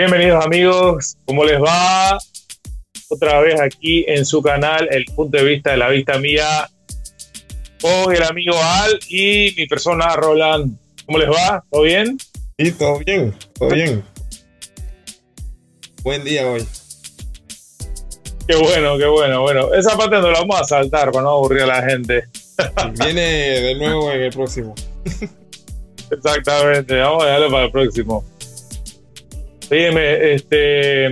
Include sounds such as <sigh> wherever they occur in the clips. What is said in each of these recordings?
Bienvenidos amigos, ¿cómo les va? Otra vez aquí en su canal, el punto de vista de la vista mía, con el amigo Al y mi persona Roland. ¿Cómo les va? ¿Todo bien? Sí, todo bien, todo bien. Buen día hoy. Qué bueno, qué bueno. Bueno, esa parte no la vamos a saltar para no aburrir a la gente. Viene de nuevo en el próximo. <laughs> Exactamente, vamos a dejarlo para el próximo. Dígame, este,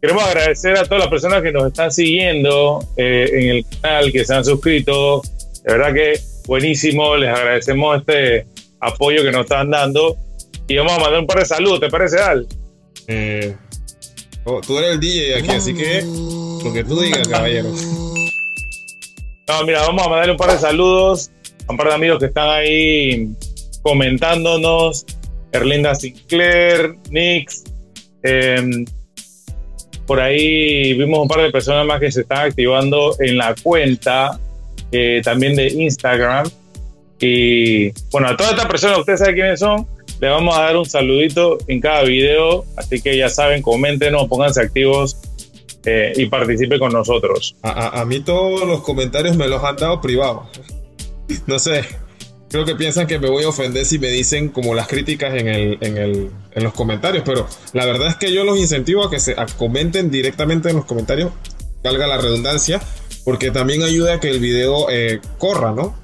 queremos agradecer a todas las personas que nos están siguiendo eh, en el canal, que se han suscrito. De verdad que buenísimo, les agradecemos este apoyo que nos están dando. Y vamos a mandar un par de saludos, ¿te parece, Al? Eh, oh, tú eres el DJ aquí, así que lo que tú digas, caballero. No, mira, vamos a mandarle un par de saludos a un par de amigos que están ahí comentándonos. Erlinda Sinclair, Nix. Em, por ahí vimos un par de personas más que se están activando en la cuenta eh, también de Instagram. Y bueno, a todas estas personas, ustedes saben quiénes son, le vamos a dar un saludito en cada video. Así que ya saben, coméntenos, pónganse activos eh, y participe con nosotros. A, mí todos los comentarios me los han dado privados. <laughs> No sé, creo que piensan que me voy a ofender si me dicen como las críticas en, el, en, el, en los comentarios, pero la verdad es que yo los incentivo a que se comenten directamente en los comentarios, valga la redundancia, porque también ayuda a que el video eh, corra, ¿no?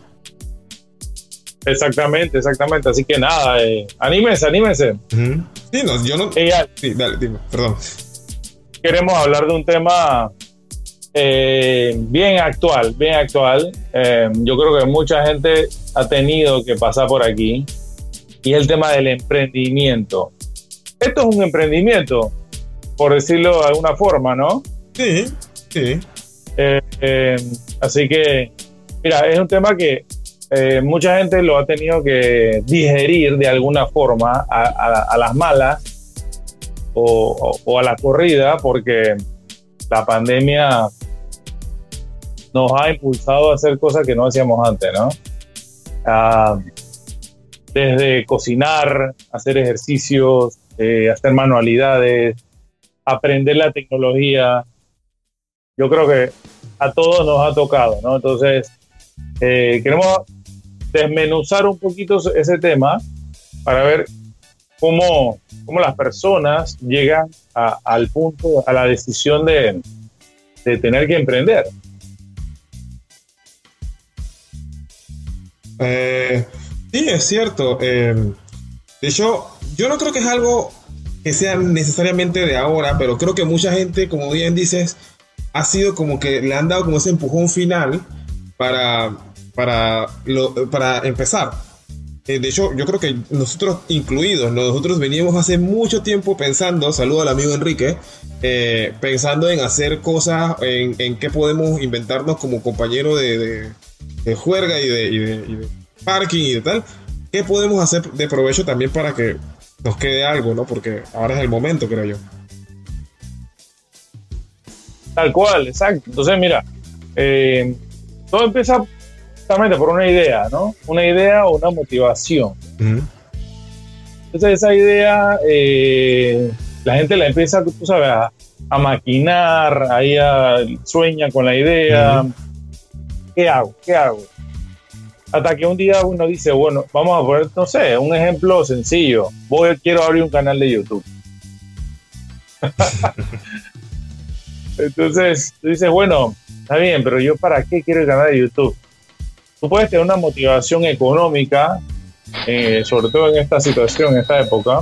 Exactamente, exactamente. Así que nada, eh, anímense, anímense. Sí, no, yo no. sí, dale, dime, perdón. Queremos hablar de un tema eh, bien actual, bien actual. Eh, yo creo que mucha gente ha tenido que pasar por aquí y es el tema del emprendimiento. Esto es un emprendimiento, por decirlo de alguna forma, ¿no? Sí, sí. Eh, así que, mira, es un tema que mucha gente lo ha tenido que digerir de alguna forma a, las malas o a la corrida, porque la pandemia nos ha impulsado a hacer cosas que no hacíamos antes, ¿no? Desde cocinar, hacer ejercicios, eh, hacer manualidades, aprender la tecnología. Yo creo que a todos nos ha tocado, ¿no? Entonces, eh, queremos desmenuzar un poquito ese tema para ver cómo, cómo las personas llegan al punto, a la decisión de, de tener que emprender. Eh, sí, es cierto. Eh, de hecho, yo no creo que es algo que sea necesariamente de ahora, pero creo que mucha gente, como bien dices, ha sido como que le han dado como ese empujón final para, para, para empezar. Eh, de hecho, yo creo que nosotros incluidos, nosotros veníamos hace mucho tiempo pensando, saludo al amigo Enrique, pensando en hacer cosas, en, qué podemos inventarnos como compañero de, de juerga y de, parking y de tal, ¿qué podemos hacer de provecho también para que nos quede algo, ¿no? Porque ahora es el momento, creo yo. Tal cual, exacto. Entonces, mira, eh, todo empieza justamente por una idea, ¿no? Una idea o una motivación. Entonces, esa idea, eh, la gente la empieza, tú sabes, a, maquinar, ahí sueña con la idea. ¿qué hago? ¿Qué hago? Hasta que un día uno dice, bueno, vamos a poner, no sé, un ejemplo sencillo. Voy, quiero abrir un canal de YouTube. <laughs> Entonces, tú dices, bueno, está bien, pero yo para qué quiero el canal de YouTube? Tú puedes tener una motivación económica, eh, sobre todo en esta situación, en esta época,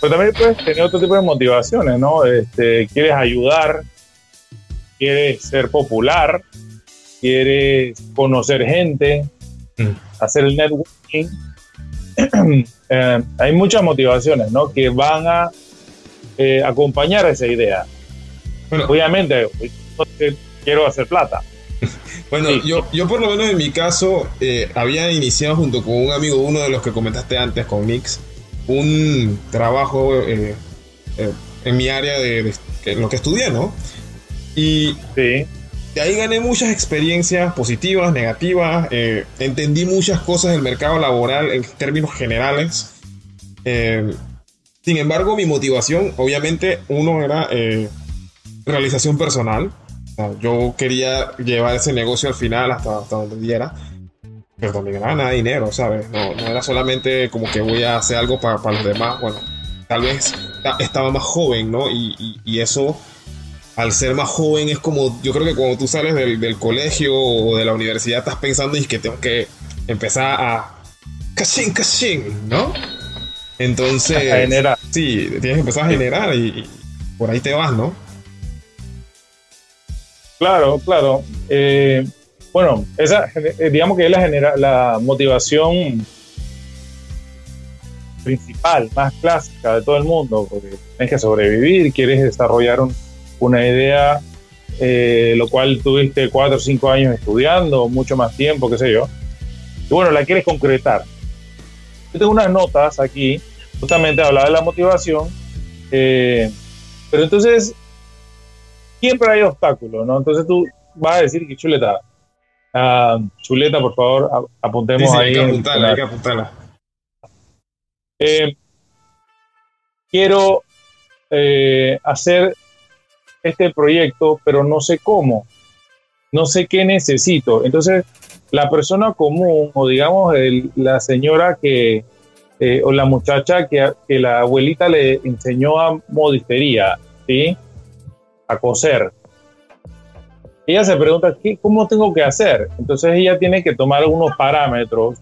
pero también puedes tener otro tipo de motivaciones, ¿no? Este, quieres ayudar, quieres ser popular, quieres conocer gente, mm. hacer el networking. <clears throat> Eh, hay muchas motivaciones ¿no? que van a eh, acompañar esa idea. Obviamente, quiero hacer plata. <laughs> Bueno, yo, yo por lo menos en mi caso eh, había iniciado junto con un amigo, uno de los que comentaste antes, con Mix, un trabajo en mi área de, lo que estudié, ¿no? Y sí de ahí gané muchas experiencias positivas, negativas, eh, entendí muchas cosas del mercado laboral en términos generales. Eh, Sin embargo, mi motivación, obviamente, uno era eh, realización personal. Yo quería llevar ese negocio al final hasta, hasta donde diera. Pero también era nada de dinero, ¿sabes? No, era solamente como que voy a hacer algo para, los demás. Bueno, tal vez estaba más joven, ¿no? Y, y, eso, al ser más joven, es como, yo creo que cuando tú sales del, del colegio o de la universidad, estás pensando y que tengo que empezar a... Cachín, cachín, ¿no? Entonces, generar. sí, tienes que empezar a generar y, por ahí te vas, ¿no? Claro, claro. Eh, bueno, esa, eh, digamos que es la, genera, la motivación principal, más clásica de todo el mundo, porque tienes que sobrevivir, quieres desarrollar una idea, eh, lo cual tuviste cuatro o cinco años estudiando, mucho más tiempo, qué sé yo. Y bueno, la quieres concretar. Yo tengo unas notas aquí, justamente hablaba de la motivación, pero entonces siempre hay obstáculos, ¿no? Entonces tú vas a decir que chuleta. Uh, chuleta, por favor, apuntemos ahí. Hay que apuntarla, hay que apuntarla. Eh, quiero eh, hacer este proyecto, pero no sé cómo, no sé qué necesito. Entonces, la persona común o digamos la señora que, eh, o la muchacha que, que, la abuelita le enseñó a modistería, ¿sí? A coser. Ella se pregunta, ¿qué, ¿cómo tengo que hacer? Entonces ella tiene que tomar algunos parámetros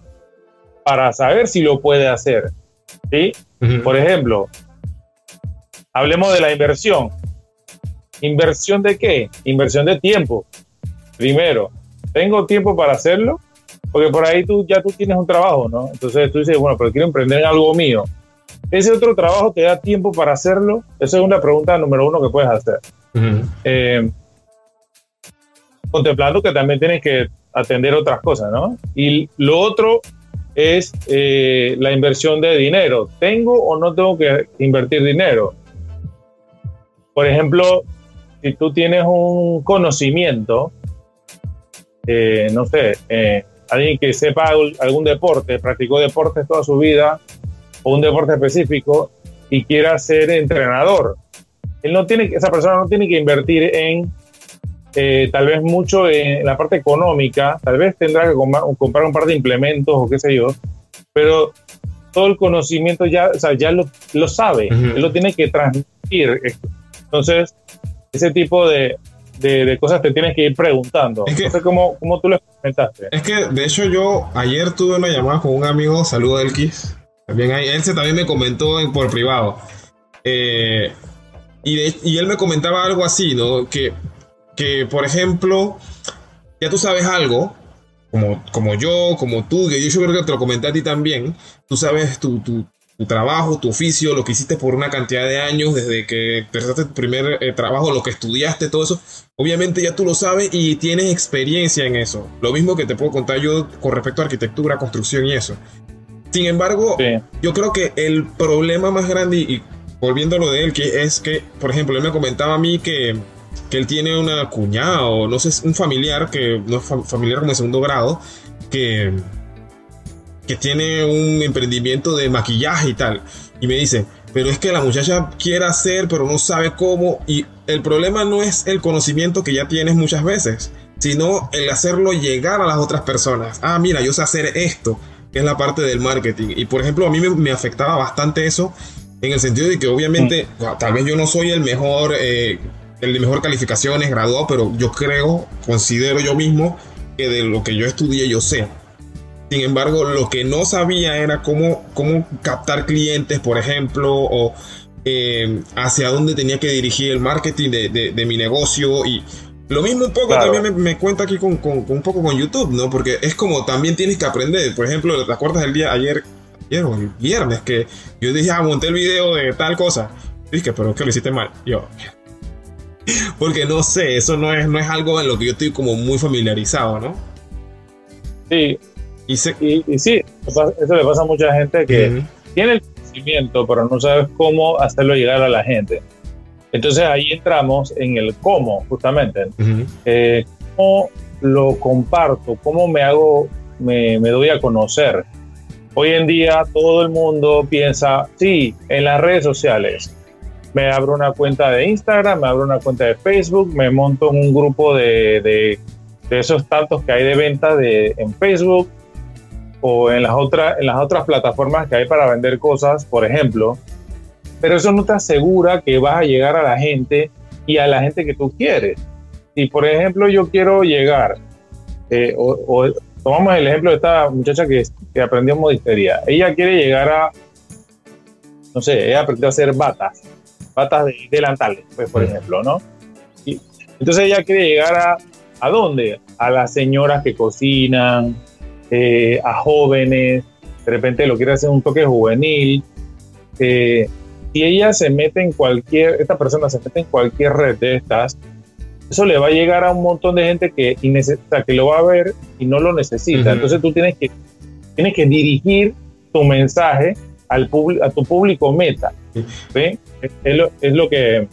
para saber si lo puede hacer, ¿sí? Por ejemplo, hablemos de la inversión. ¿Inversión de qué? Inversión de tiempo. Primero, tengo tiempo para hacerlo, porque por ahí tú ya tú tienes un trabajo, ¿no? Entonces tú dices, bueno, pero quiero emprender en algo mío. ¿Ese otro trabajo te da tiempo para hacerlo? Esa es una pregunta número uno que puedes hacer. Eh, contemplando que también tienes que atender otras cosas, ¿no? Y lo otro es eh, la inversión de dinero. ¿Tengo o no tengo que invertir dinero? Por ejemplo, si tú tienes un conocimiento eh, no sé, eh, alguien que sepa algún deporte, practicó deportes toda su vida, o un deporte específico, y quiera ser entrenador. Él no tiene, esa persona no tiene que invertir en eh, tal vez mucho en la parte económica, tal vez tendrá que comprar un par de implementos o qué sé yo, pero todo el conocimiento ya, o sea, ya lo, lo sabe, él lo tiene que transmitir. Entonces, ese tipo de, de, cosas te tienes que ir preguntando. Es que, no sé cómo, tú lo comentaste. Es que, de hecho, yo ayer tuve una llamada con un amigo, saludo Elkis. También se también me comentó por privado. Eh, y, él me comentaba algo así, ¿no? Que, que, por ejemplo, ya tú sabes algo, como, como yo, como tú, que yo, creo que te lo comenté a ti también, tú sabes tu, tu, tu trabajo, tu oficio, lo que hiciste por una cantidad de años, desde que empezaste tu primer eh, trabajo, lo que estudiaste, todo eso, obviamente ya tú lo sabes y tienes experiencia en eso. Lo mismo que te puedo contar yo con respecto a arquitectura, construcción y eso. Sin embargo, yo creo que el problema más grande, y, volviendo a lo de él, que es que, por ejemplo, él me comentaba a mí que, que él tiene una cuñada o no sé, un familiar, que no es familiar como de segundo grado, que que tiene un emprendimiento de maquillaje y tal. Y me dice, pero es que la muchacha quiere hacer, pero no sabe cómo. Y el problema no es el conocimiento que ya tienes muchas veces, sino el hacerlo llegar a las otras personas. Ah, mira, yo sé hacer esto, que es la parte del marketing. Y por ejemplo, a mí me, afectaba bastante eso, en el sentido de que obviamente, mm. tal vez yo no soy el mejor, eh, el de mejor calificaciones, graduado, pero yo creo, considero yo mismo que de lo que yo estudié yo sé. Sin embargo, lo que no sabía era cómo, cómo captar clientes, por ejemplo, o eh, hacia dónde tenía que dirigir el marketing de, mi negocio. Y lo mismo un poco también me, cuenta aquí con, un poco con YouTube, ¿no? Porque es como también tienes que aprender. Por ejemplo, ¿te acuerdas del día ayer, ayer o el viernes que yo dije, ah, monté el video de tal cosa? Dije, pero es que lo hiciste mal. Yo, <laughs> porque no sé, eso no es, no es algo en lo que yo estoy como muy familiarizado, ¿no? Sí, y, sí, eso le pasa a mucha gente que tiene el conocimiento, pero no sabes cómo hacerlo llegar a la gente. Entonces ahí entramos en el cómo, justamente. Eh, ¿Cómo lo comparto? ¿Cómo me hago, me, doy a conocer? Hoy en día todo el mundo piensa, sí, en las redes sociales. Me abro una cuenta de Instagram, me abro una cuenta de Facebook, me monto en un grupo de, de, esos tantos que hay de venta de, en Facebook o en las, otras, en las otras plataformas que hay para vender cosas, por ejemplo. Pero eso no te asegura que vas a llegar a la gente y a la gente que tú quieres. Si, por ejemplo, yo quiero llegar, eh, o tomamos el ejemplo de esta muchacha que, que aprendió modistería. Ella quiere llegar a, no sé, ella aprendió a hacer batas, batas de delantales, pues, por ejemplo, ¿no? Y, entonces ella quiere llegar a, ¿a dónde? A las señoras que cocinan, eh, a jóvenes, de repente lo quiere hacer un toque juvenil. Eh, si ella se mete en cualquier, esta persona se mete en cualquier red de estas, eso le va a llegar a un montón de gente que, que lo va a ver y no lo necesita. Entonces tú tienes que, tienes que dirigir tu mensaje al a tu público meta. Es, lo, es, lo, que,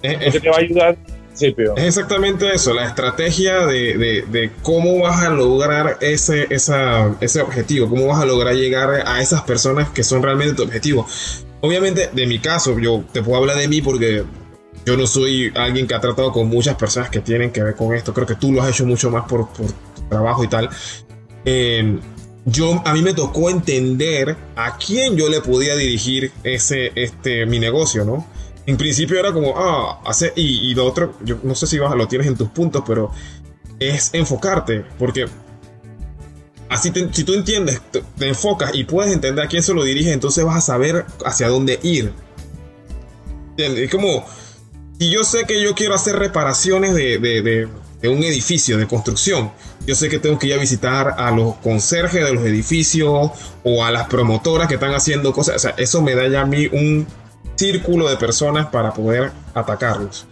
te va a ayudar. Es exactamente eso, la estrategia de, de, cómo vas a lograr ese, esa, ese objetivo, cómo vas a lograr llegar a esas personas que son realmente tu objetivo. Obviamente, de mi caso, yo te puedo hablar de mí porque yo no soy alguien que ha tratado con muchas personas que tienen que ver con esto. Creo que tú lo has hecho mucho más por, por tu trabajo y tal. Eh, yo, a mí me tocó entender a quién yo le podía dirigir ese, este, mi negocio, ¿no? En principio era como, ah, hace, y, y lo otro, yo no sé si vas, lo tienes en tus puntos, pero es enfocarte, porque así si tú entiendes, te, enfocas y puedes entender a quién se lo dirige, entonces vas a saber hacia dónde ir. ¿Entiendes? Es como, y yo sé que yo quiero hacer reparaciones de, un edificio, de construcción, yo sé que tengo que ir a visitar a los conserjes de los edificios o a las promotoras que están haciendo cosas. O sea, eso me da ya a mí un círculo de personas para poder atacarlos.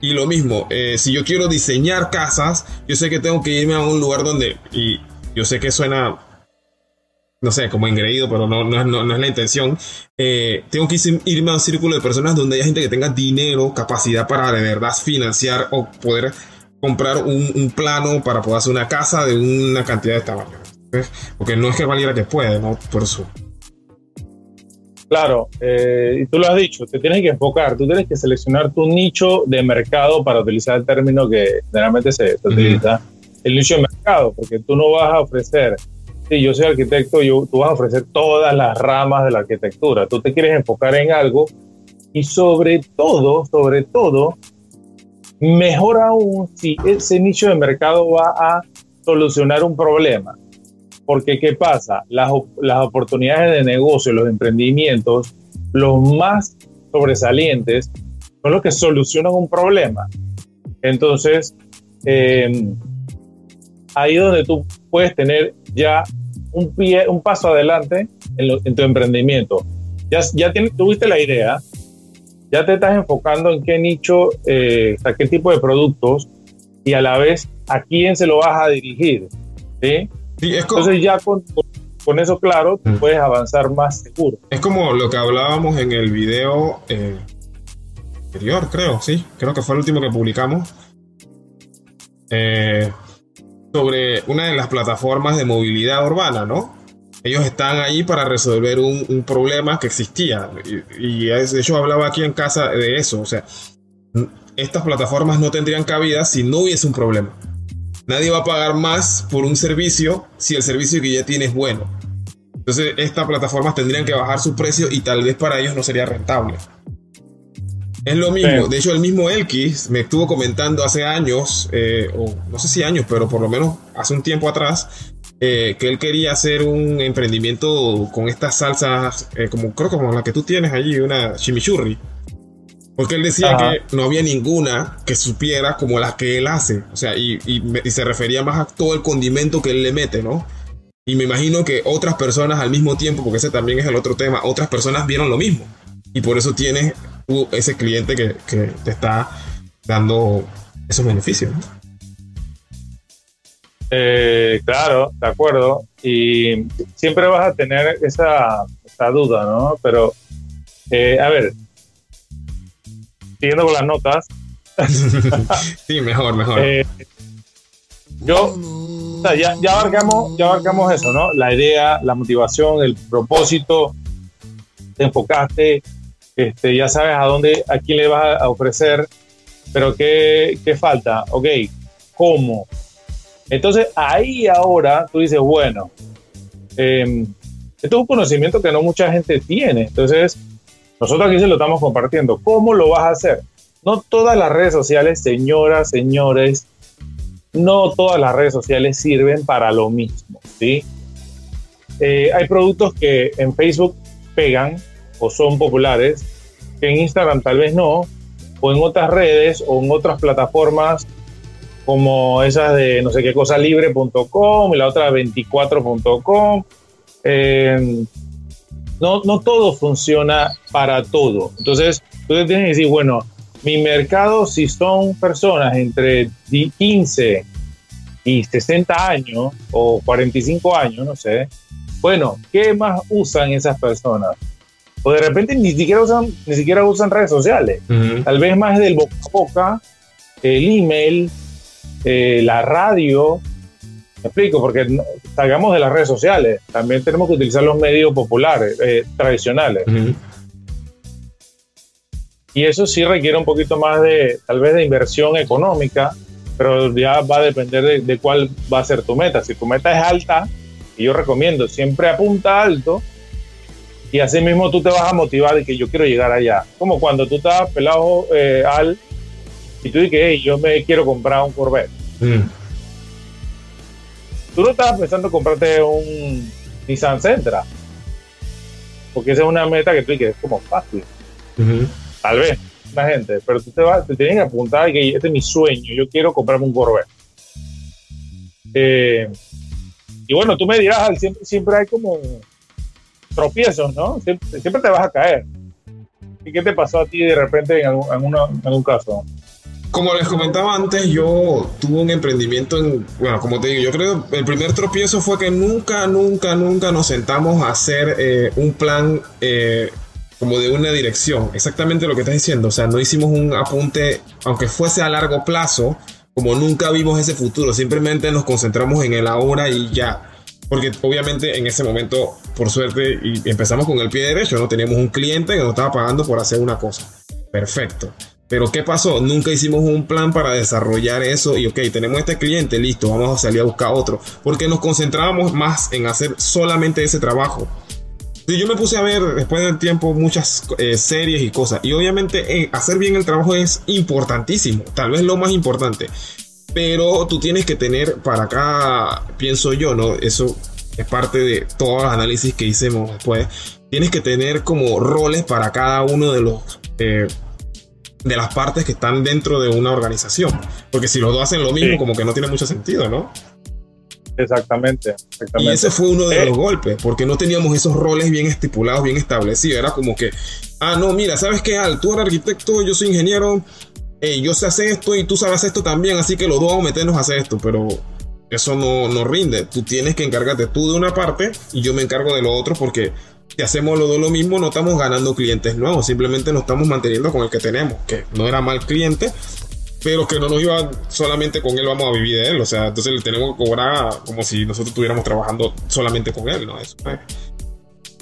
Y lo mismo, eh, si yo quiero diseñar casas, yo sé que tengo que irme a un lugar donde, yo sé que suena no sé, como engreído, pero no, no, no, es la intención. Eh, tengo que irme a un círculo de personas donde haya gente que tenga dinero, capacidad para de verdad financiar o poder comprar un, plano para poder hacer una casa de una cantidad de tamaño. Porque no es que valiera que puede, ¿no? Por eso. Claro, eh, y tú lo has dicho, te tienes que enfocar, tú tienes que seleccionar tu nicho de mercado para utilizar el término que generalmente se, utiliza, el nicho de mercado, porque tú no vas a ofrecer si yo soy arquitecto, yo, tú vas a ofrecer todas las ramas de la arquitectura. Tú te quieres enfocar en algo y sobre todo, sobre todo, mejor aún si ese nicho de mercado va a solucionar un problema. Porque ¿qué pasa? Las, las oportunidades de negocio, los emprendimientos, los más sobresalientes son los que solucionan un problema. Entonces, eh, ahí donde tú puedes tener ya un, pie, un paso adelante en, tu emprendimiento. Ya, ya tuviste la idea, ya te estás enfocando en qué nicho, eh, a qué tipo de productos y a la vez a quién se lo vas a dirigir. ¿sí? Entonces ya con, con, eso claro, mm. puedes avanzar más seguro. Es como lo que hablábamos en el video eh, anterior, creo, sí, creo que fue el último que publicamos. Eh, sobre una de las plataformas de movilidad urbana, ¿no? Ellos están ahí para resolver un, problema que existía. Y, de hecho hablaba aquí en casa de eso. O sea, estas plataformas no tendrían cabida si no hubiese un problema. Nadie va a pagar más por un servicio si el servicio que ya tiene es bueno. Entonces, estas plataformas tendrían que bajar su precio y tal vez para ellos no sería rentable. Es lo mismo. De hecho, el mismo Elkis me estuvo comentando hace años, eh, o no sé si años, pero por lo menos hace un tiempo atrás, eh, que él quería hacer un emprendimiento con estas salsas, eh, como creo como la que tú tienes allí, una chimichurri. Porque él decía que no había ninguna que supiera como las que él hace. O sea, y, y, se refería más a todo el condimento que él le mete, ¿no? Y me imagino que otras personas al mismo tiempo, porque ese también es el otro tema, otras personas vieron lo mismo. Y por eso tienes ese cliente que, te está dando esos beneficios. Eh, claro, de acuerdo. Y siempre vas a tener esa, duda, ¿no? Pero, eh, a ver, siguiendo con las notas. <laughs> sí, mejor, mejor. Eh, yo ya, ya, abarcamos, ya abarcamos eso, ¿no? La idea, la motivación, el propósito, te enfocaste, este, ya sabes a dónde, a quién le vas a ofrecer, pero ¿qué, qué falta? Ok, ¿cómo? Entonces ahí ahora tú dices, bueno, eh, esto es un conocimiento que no mucha gente tiene, entonces nosotros aquí se lo estamos compartiendo. ¿Cómo lo vas a hacer? No todas las redes sociales, señoras, señores, no todas las redes sociales sirven para lo mismo, ¿sí? Eh, hay productos que en Facebook pegan o son populares, que en Instagram tal vez no, o en otras redes o en otras plataformas como esas de no sé qué cosa libre.com y la otra 24.com. Eh, no, no todo funciona para todo. Entonces, tú tienes que decir, bueno, mi mercado, si son personas entre 15 y 60 años o 45 años, no sé, bueno, ¿qué más usan esas personas? O de repente ni siquiera usan, ni siquiera usan redes sociales. Tal vez más del boca a boca, el email, eh, la radio. Me explico, porque salgamos de las redes sociales. También tenemos que utilizar los medios populares, eh, tradicionales. Y eso sí requiere un poquito más de, tal vez, de inversión económica, pero ya va a depender de, cuál va a ser tu meta. Si tu meta es alta, y yo recomiendo, siempre apunta alto, y así mismo tú te vas a motivar de que yo quiero llegar allá. Como cuando tú estás pelado eh, al y tú dices, hey, yo me quiero comprar un Corvette. Mm. Tú no estabas pensando comprarte un Nissan Sentra, porque esa es una meta que tú dices, es como fácil. Tal vez, la gente, pero tú te, vas, te tienes que apuntar que este es mi sueño, yo quiero comprarme un Corvette. Eh, y bueno, tú me dirás, siempre, siempre hay como tropiezos, ¿no? Siempre, te vas a caer. ¿Y qué te pasó a ti de repente en algún, caso? Como les comentaba antes, yo tuve un emprendimiento en, bueno, como te digo, yo creo el primer tropiezo fue que nunca, nunca, nunca nos sentamos a hacer eh, un plan eh, como de una dirección, exactamente lo que estás diciendo, o sea, no hicimos un apunte, aunque fuese a largo plazo, como nunca vimos ese futuro, simplemente nos concentramos en el ahora y ya. Porque obviamente en ese momento, por suerte, y empezamos con el pie derecho, ¿no? Teníamos un cliente que nos estaba pagando por hacer una cosa. Perfecto. Pero ¿qué pasó? Nunca hicimos un plan para desarrollar eso y ok, tenemos este cliente, listo, vamos a salir a buscar otro. Porque nos concentrábamos más en hacer solamente ese trabajo yo me puse a ver después del tiempo muchas eh, series y cosas. Y obviamente eh, hacer bien el trabajo es importantísimo, tal vez lo más importante. Pero tú tienes que tener para acá, pienso yo, ¿no? Eso es parte de todos los análisis que hicimos después. Tienes que tener como roles para cada uno de los... Eh, de las partes que están dentro de una organización. Porque si los dos hacen lo mismo, como que no tiene mucho sentido, ¿no? Exactamente, Y ese fue uno de los eh. golpes, porque no teníamos esos roles bien estipulados, bien establecidos. Era como que, ah, no, mira, ¿sabes qué? Al, tú eres arquitecto, yo soy ingeniero, yo sé hacer esto y tú sabes esto también, así que los dos vamos a meternos a hacer esto, pero eso no, no rinde. Tú tienes que encargarte tú de una parte y yo me encargo de lo otro porque si hacemos los dos lo mismo no estamos ganando clientes nuevos, simplemente nos estamos manteniendo con el que tenemos, que no era mal cliente, pero que no nos iba solamente con él, vamos a vivir de él. O sea, entonces le tenemos que cobrar como si nosotros estuviéramos trabajando solamente con él, ¿no? Eso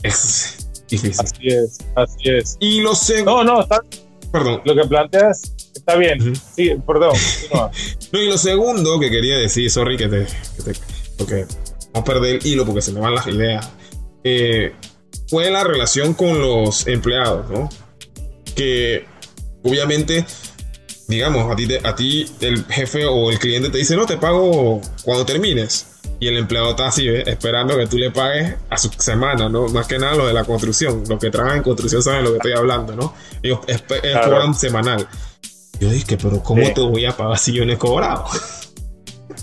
es difícil. Así es, así es. Y lo sé. No, no, está. Perdón. Lo que planteas está bien. Sí, perdón. <laughs> no, y lo segundo que quería decir, sorry que te. Que te porque vamos a perder el hilo porque se me van las ideas. Eh, fue la relación con los empleados, ¿no? Que obviamente digamos, a ti, a ti el jefe o el cliente te dice, no, te pago cuando termines. Y el empleado está así, esperando que tú le pagues a su semana, ¿no? Más que nada lo de la construcción. Los que trabajan en construcción saben lo que estoy hablando, ¿no? Ellos cobran semanal. Yo dije, pero ¿cómo te voy a pagar si yo no he cobrado?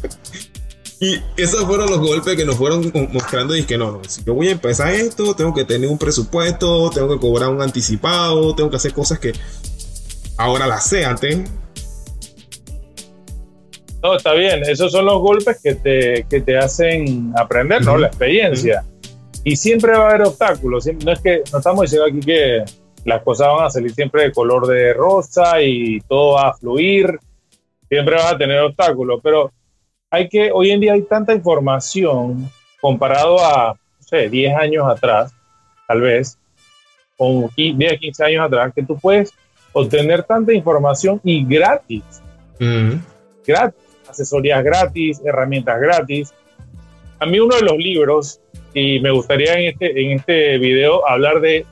<laughs> y esos fueron los golpes que nos fueron mostrando. Y que no, no, si yo voy a empezar esto, tengo que tener un presupuesto, tengo que cobrar un anticipado, tengo que hacer cosas que ahora la sé antes. No, está bien, esos son los golpes que te, que te hacen aprender, ¿no? La experiencia. Y siempre va a haber obstáculos, no es que, no estamos diciendo aquí que las cosas van a salir siempre de color de rosa y todo va a fluir, siempre vas a tener obstáculos, pero hay que, hoy en día hay tanta información comparado a, no sé, 10 años atrás, tal vez, o 10, 15 años atrás, que tú puedes obtener tanta información y gratis. Gratis, asesorías gratis, herramientas gratis. A mí uno de los libros, y me gustaría en este, en este video hablar de,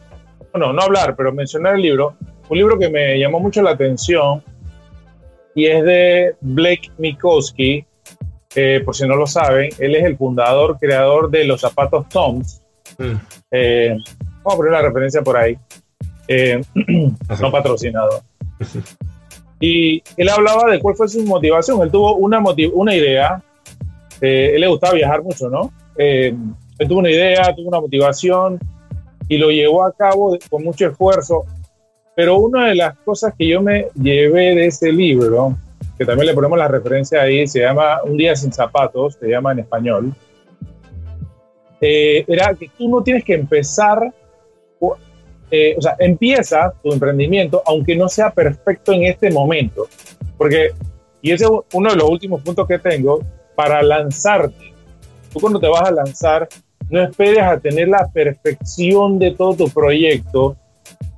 bueno, no hablar, pero mencionar el libro, un libro que me llamó mucho la atención y es de Blake Mikowski, por si no lo saben, él es el fundador, creador de los zapatos Toms. Mm. Eh, vamos a poner una referencia por ahí. Eh, no patrocinado. Y él hablaba de cuál fue su motivación. Él tuvo una, una idea. Eh, él le gustaba viajar mucho, ¿no? él tuvo una idea, tuvo una motivación y lo llevó a cabo con mucho esfuerzo. Pero una de las cosas que yo me llevé de ese libro que también le ponemos la referencia ahí, se llama Un día sin zapatos, se llama en español, eh, era que tú no tienes que empezar, eh, o sea, empieza tu emprendimiento aunque no sea perfecto en este momento, porque, y ese es uno de los últimos puntos que tengo, para lanzarte, tú cuando te vas a lanzar, no esperes a tener la perfección de todo tu proyecto,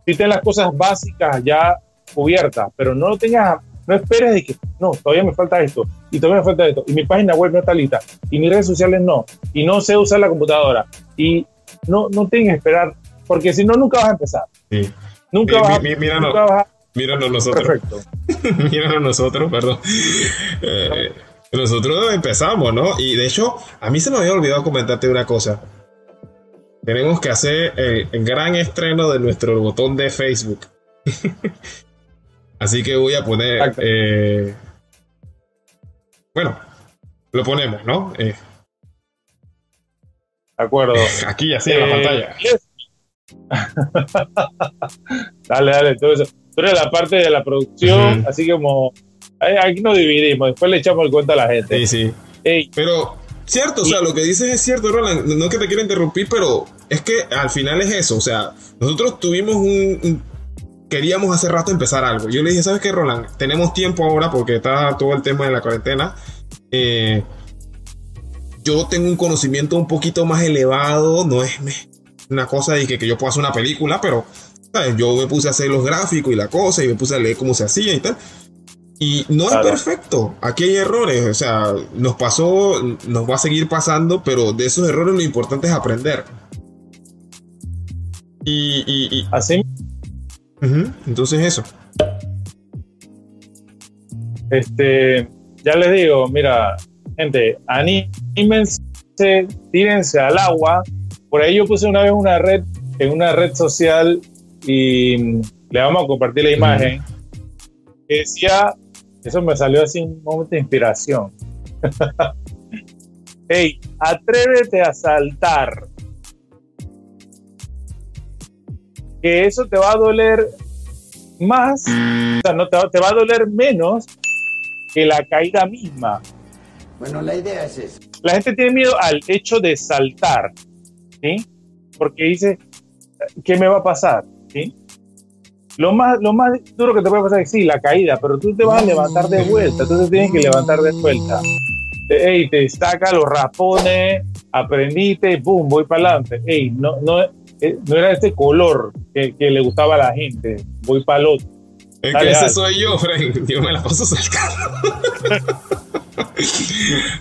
si las cosas básicas ya cubiertas, pero no lo tengas no esperes de que, no, todavía me falta esto, y todavía me falta esto, y mi página web no está lista, y mis redes sociales no, y no sé usar la computadora, y no, no tienes que esperar, porque si no, nunca vas a empezar. Nunca, vas, a, míranos, míranos nosotros. Perfecto. <laughs> míranos nosotros, perdón. <laughs> Eh, nosotros empezamos, ¿no? Y de hecho, a mí se me había olvidado comentarte una cosa. Tenemos que hacer el gran estreno de nuestro botón de Facebook. <laughs> Así que voy a poner. Eh, bueno, lo ponemos, ¿no? Eh, de acuerdo. <laughs> Aquí, así en la pantalla. <laughs> dale, dale. Tú, eres la parte de la producción, así como. Aquí nos dividimos, después le echamos el cuenta a la gente. Sí, sí. Pero, cierto, o sea, lo que dices es cierto, Roland. No es que te quiera interrumpir, pero es que al final es eso. O sea, nosotros tuvimos un queríamos hace rato empezar algo. Yo le dije, ¿sabes qué, Roland? Tenemos tiempo ahora porque está todo el tema de la cuarentena. Eh, yo tengo un conocimiento un poquito más elevado, no es una cosa de que, que yo pueda hacer una película, pero yo me puse a hacer los gráficos y la cosa y me puse a leer cómo se hacía y tal. Y no es perfecto, aquí hay errores, o sea, nos pasó, nos va a seguir pasando, pero de esos errores lo importante es aprender. Y, y, y así entonces eso. Este, ya les digo, mira, gente, anímense, tírense al agua. Por ahí yo puse una vez una red, en una red social y le vamos a compartir la imagen. Que decía, eso me salió así un momento de inspiración. <laughs> hey, atrévete a saltar. que eso te va a doler más, o sea, no te, te, va a doler menos que la caída misma. Bueno, la idea es eso. La gente tiene miedo al hecho de saltar, ¿sí? Porque dice, ¿qué me va a pasar? ¿Sí? Lo más, lo más duro que te puede pasar es sí, la caída, pero tú te vas a levantar de vuelta, tú te tienes que levantar de vuelta. Ey, te destaca los rapones, aprendiste, boom, voy para adelante. Ey, no, no, eh, no era este color que, le gustaba a la gente. Voy para el otro. Es que ese soy yo, Frank. Yo me la paso <laughs> saltando.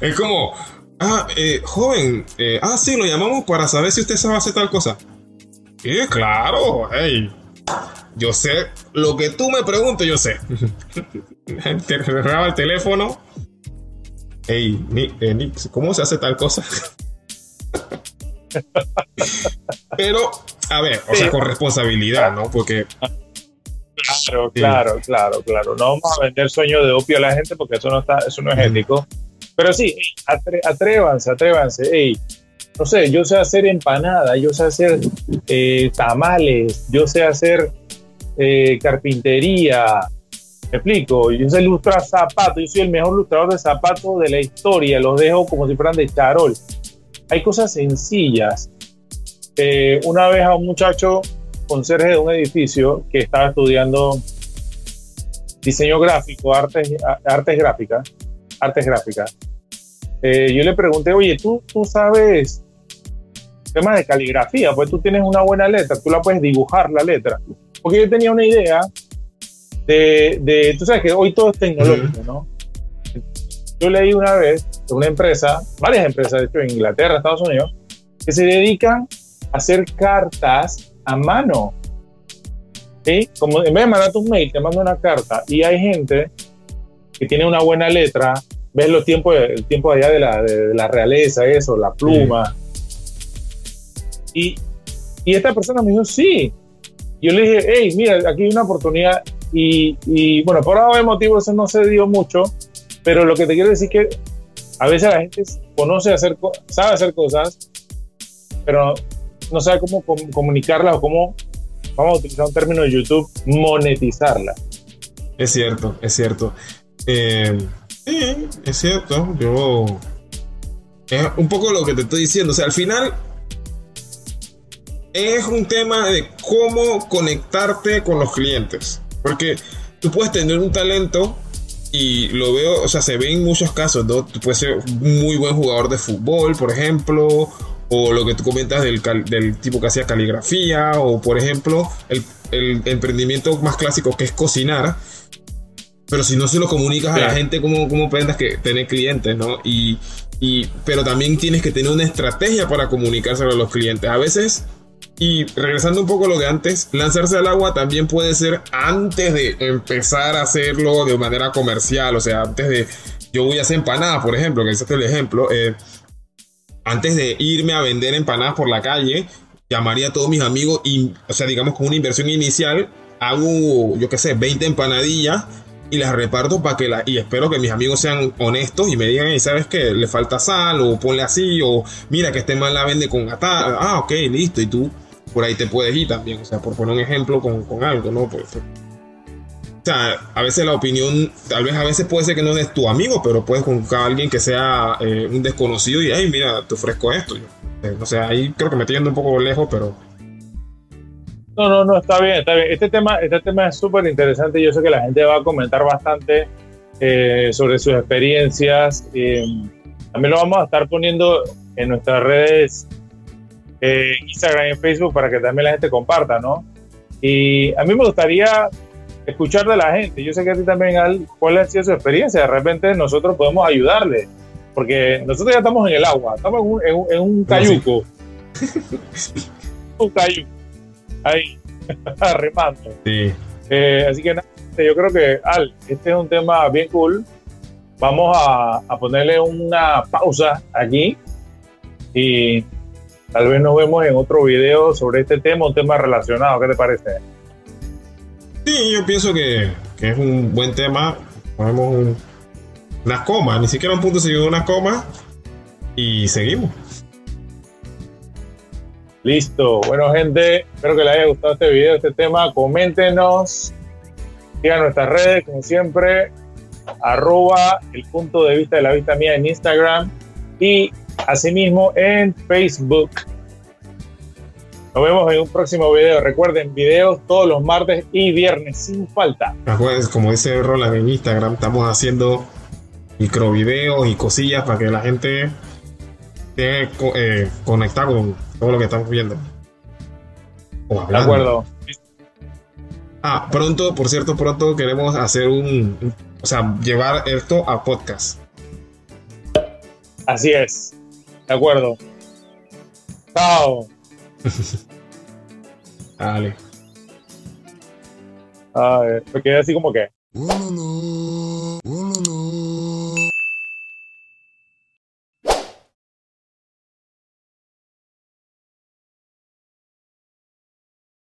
es como, ah, eh, joven, eh, ah, sí, lo llamamos para saber si usted sabe hacer tal cosa. Sí, claro, hey. Yo sé, lo que tú me preguntes, yo sé. <laughs> Te graba el teléfono. Hey, Nick, ¿cómo se hace tal cosa? Pero, a ver, o sea, con responsabilidad, ¿no? Porque. Claro, claro, claro, claro. No vamos a vender sueños de opio a la gente porque eso no está, eso no es ético. Pero sí, atrévanse, atrévanse. no sé, yo sé hacer empanadas, yo sé hacer eh, tamales, yo sé hacer eh, carpintería. Me explico, yo sé ilustrar zapatos, yo soy el mejor ilustrador de zapatos de la historia, los dejo como si fueran de charol hay cosas sencillas. Eh, una vez a un muchacho conserje de un edificio que estaba estudiando diseño gráfico, artes, artes gráficas, artes gráficas, eh, yo le pregunté, oye, ¿tú, tú sabes temas de caligrafía, pues tú tienes una buena letra, tú la puedes dibujar la letra. Porque yo tenía una idea de, de tú sabes que hoy todo es tecnológico, ¿no? Yo leí una vez de una empresa, varias empresas, de hecho en Inglaterra, Estados Unidos, que se dedican a hacer cartas a mano. ¿Sí? Como en vez de mandarte un mail, te mando una carta y hay gente que tiene una buena letra, ves los tiempos, el tiempo allá de la, de, la realeza, eso, la pluma. Y, y, esta persona me dijo, sí. Yo le dije, hey, mira, aquí hay una oportunidad. Y, y bueno, por ahora motivo eso no se dio mucho, pero lo que te quiero decir es que a veces la gente conoce hacer, sabe hacer cosas, pero no sabe cómo comunicarlas o cómo, vamos a utilizar un término de YouTube, monetizarla. Es cierto, es cierto. Eh, sí, es cierto. Yo. Es un poco lo que te estoy diciendo. O sea, al final. Es un tema de cómo conectarte con los clientes. Porque tú puedes tener un talento y lo veo, o sea, se ve en muchos casos, ¿no? Tú puedes ser un muy buen jugador de fútbol, por ejemplo, o lo que tú comentas del, del tipo que hacía caligrafía, o por ejemplo, el, el, emprendimiento más clásico que es cocinar. Pero si no se lo comunicas a la gente, ¿cómo, cómo aprendas que tener clientes, no? Y, y, pero también tienes que tener una estrategia para comunicárselo a los clientes. A veces y regresando un poco a lo de antes, lanzarse al agua también puede ser antes de empezar a hacerlo de manera comercial, o sea, antes de yo voy a hacer empanadas, por ejemplo, que ese es el ejemplo, eh, antes de irme a vender empanadas por la calle, llamaría a todos mis amigos y, o sea, digamos con una inversión inicial, hago, yo qué sé, 20 empanadillas y las reparto para que la y espero que mis amigos sean honestos y me digan, y sabes que le falta sal o ponle así o mira que este mal la vende con gata, ah, ok, listo, y tú por ahí te puedes ir también, o sea, por poner un ejemplo con, con algo, ¿no? Pues, o sea, a veces la opinión, tal vez a veces puede ser que no es tu amigo, pero puedes buscar a alguien que sea eh, un desconocido y, ay, mira, te ofrezco esto. Eh, o sea, ahí creo que me estoy yendo un poco lejos, pero... No, no, no, está bien, está bien. Este tema, este tema es súper interesante. Yo sé que la gente va a comentar bastante eh, sobre sus experiencias. también lo vamos a estar poniendo en nuestras redes eh, Instagram y Facebook para que también la gente comparta, ¿no? Y a mí me gustaría escuchar de la gente. Yo sé que a ti también, Al, cuál ha sido su experiencia. De repente nosotos podemos ayudarle, porque nosotros ya estamos en el agua, estamos en un, en un, cayuco. <laughs> un cayuco. Ahí, <laughs> remando. Sí. Eh, así que nada, yo creo que, Al, este es un tema bien cool. Vamos a, a ponerle una pausa aquí y Tal vez nos vemos en otro video sobre este tema, un tema relacionado. ¿Qué te parece? Sí, yo pienso que, que es un buen tema. Ponemos un, unas comas, ni siquiera un punto seguido unas comas. Y seguimos. Listo. Bueno, gente, espero que les haya gustado este video, este tema. Coméntenos. Sigan nuestras redes, como siempre. Arroba el punto de vista de la vista mía en Instagram. Y asimismo en Facebook. Nos vemos en un próximo video. Recuerden, videos todos los martes y viernes sin falta. como dice Roland en Instagram, estamos haciendo microvideos y cosillas para que la gente esté eh, conectada con todo lo que estamos viendo. de acuerdo. Ah, pronto, por cierto, pronto queremos hacer un, o sea, llevar esto a podcast. Así es. De acuerdo. Chao. <laughs> Dale. A ver, me quedé así como que.